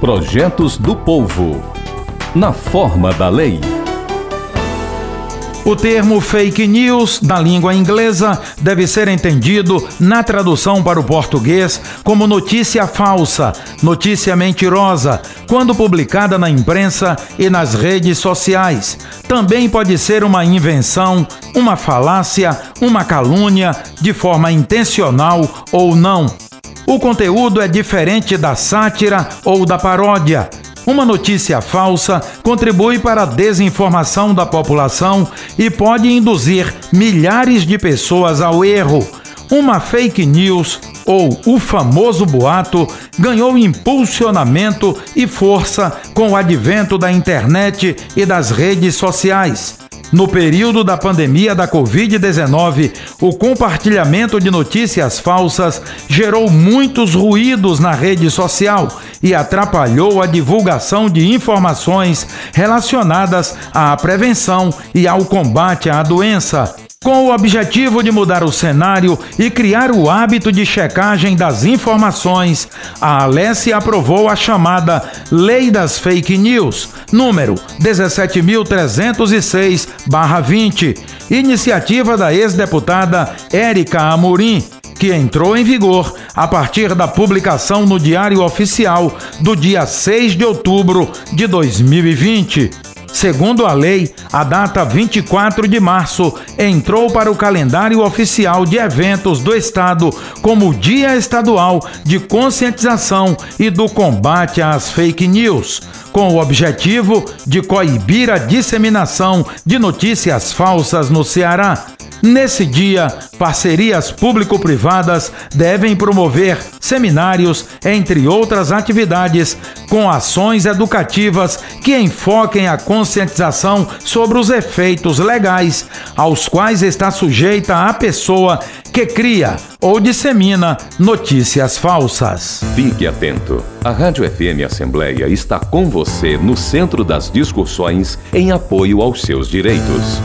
Projetos do Povo. Na forma da lei. O termo fake news, na língua inglesa, deve ser entendido, na tradução para o português, como notícia falsa, notícia mentirosa, quando publicada na imprensa e nas redes sociais. Também pode ser uma invenção, uma falácia, uma calúnia, de forma intencional ou não. O conteúdo é diferente da sátira ou da paródia. Uma notícia falsa contribui para a desinformação da população e pode induzir milhares de pessoas ao erro. Uma fake news ou o famoso boato ganhou impulsionamento e força com o advento da internet e das redes sociais. No período da pandemia da Covid-19, o compartilhamento de notícias falsas gerou muitos ruídos na rede social e atrapalhou a divulgação de informações relacionadas à prevenção e ao combate à doença. Com o objetivo de mudar o cenário e criar o hábito de checagem das informações, a Alessia aprovou a chamada Lei das Fake News, número 17.306-20, iniciativa da ex-deputada Érica Amorim, que entrou em vigor a partir da publicação no Diário Oficial do dia 6 de outubro de 2020. Segundo a lei, a data 24 de março entrou para o calendário oficial de eventos do Estado como Dia Estadual de Conscientização e do Combate às Fake News, com o objetivo de coibir a disseminação de notícias falsas no Ceará. Nesse dia, parcerias público-privadas devem promover seminários, entre outras atividades, com ações educativas que enfoquem a conscientização sobre os efeitos legais aos quais está sujeita a pessoa que cria ou dissemina notícias falsas. Fique atento. A Rádio FM Assembleia está com você no centro das discussões em apoio aos seus direitos.